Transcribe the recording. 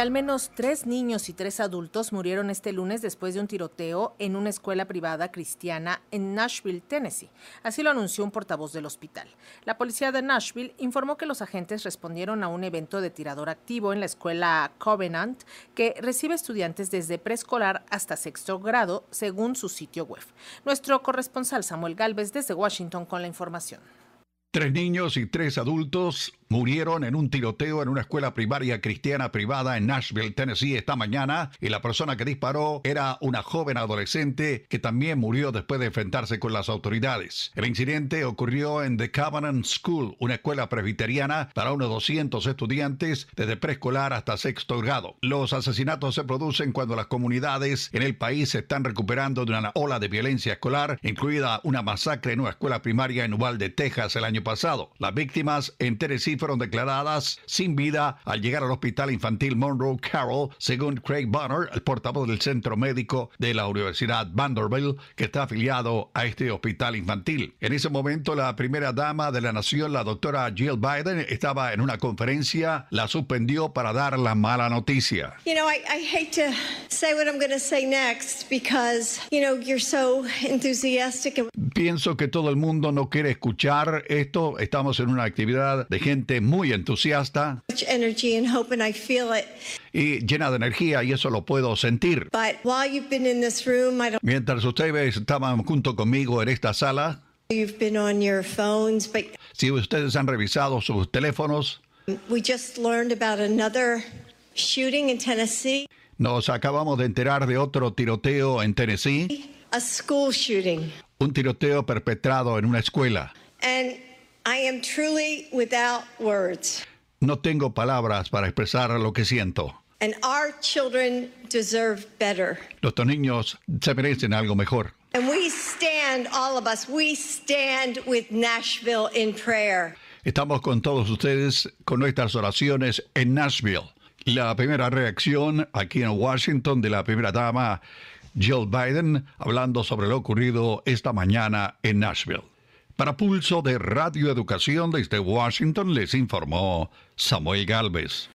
Al menos tres niños y tres adultos murieron este lunes después de un tiroteo en una escuela privada cristiana en Nashville, Tennessee. Así lo anunció un portavoz del hospital. La policía de Nashville informó que los agentes respondieron a un evento de tirador activo en la escuela Covenant, que recibe estudiantes desde preescolar hasta sexto grado, según su sitio web. Nuestro corresponsal Samuel Galvez desde Washington con la información. Tres niños y tres adultos murieron en un tiroteo en una escuela primaria cristiana privada en Nashville, Tennessee esta mañana y la persona que disparó era una joven adolescente que también murió después de enfrentarse con las autoridades. El incidente ocurrió en The Covenant School, una escuela presbiteriana para unos 200 estudiantes desde preescolar hasta sexto grado. Los asesinatos se producen cuando las comunidades en el país se están recuperando de una ola de violencia escolar, incluida una masacre en una escuela primaria en Uvalde, Texas el año pasado. Las víctimas en Tennessee fueron declaradas sin vida al llegar al hospital infantil Monroe Carroll, según Craig Bonner, el portavoz del centro médico de la Universidad Vanderbilt, que está afiliado a este hospital infantil. En ese momento, la primera dama de la nación, la doctora Jill Biden, estaba en una conferencia, la suspendió para dar la mala noticia. You know, I, I hate to say what I'm going to say next because, you know, you're so enthusiastic. Pienso que todo el mundo no quiere escuchar esto. Estamos en una actividad de gente muy entusiasta much energy and hope, and I feel it. y llena de energía y eso lo puedo sentir. But while you've been in this room, I don't. Mientras ustedes estaban junto conmigo en esta sala, You've been on your phones, but si ustedes han revisado sus teléfonos, we just learned about another shooting in Tennessee, nos acabamos de enterar de otro tiroteo en Tennessee, a school shooting, un tiroteo perpetrado en una escuela. and I am truly without words. No tengo palabras para expresar lo que siento. And our children deserve better. Nuestros niños se merecen algo mejor. And we stand, all of us, we stand with Nashville in prayer. Estamos con todos ustedes con nuestras oraciones en Nashville. La primera reacción aquí en Washington de la primera dama Jill Biden hablando sobre lo ocurrido esta mañana en Nashville. Para Pulso de Radio Educación desde Washington les informó Samuel Galvez.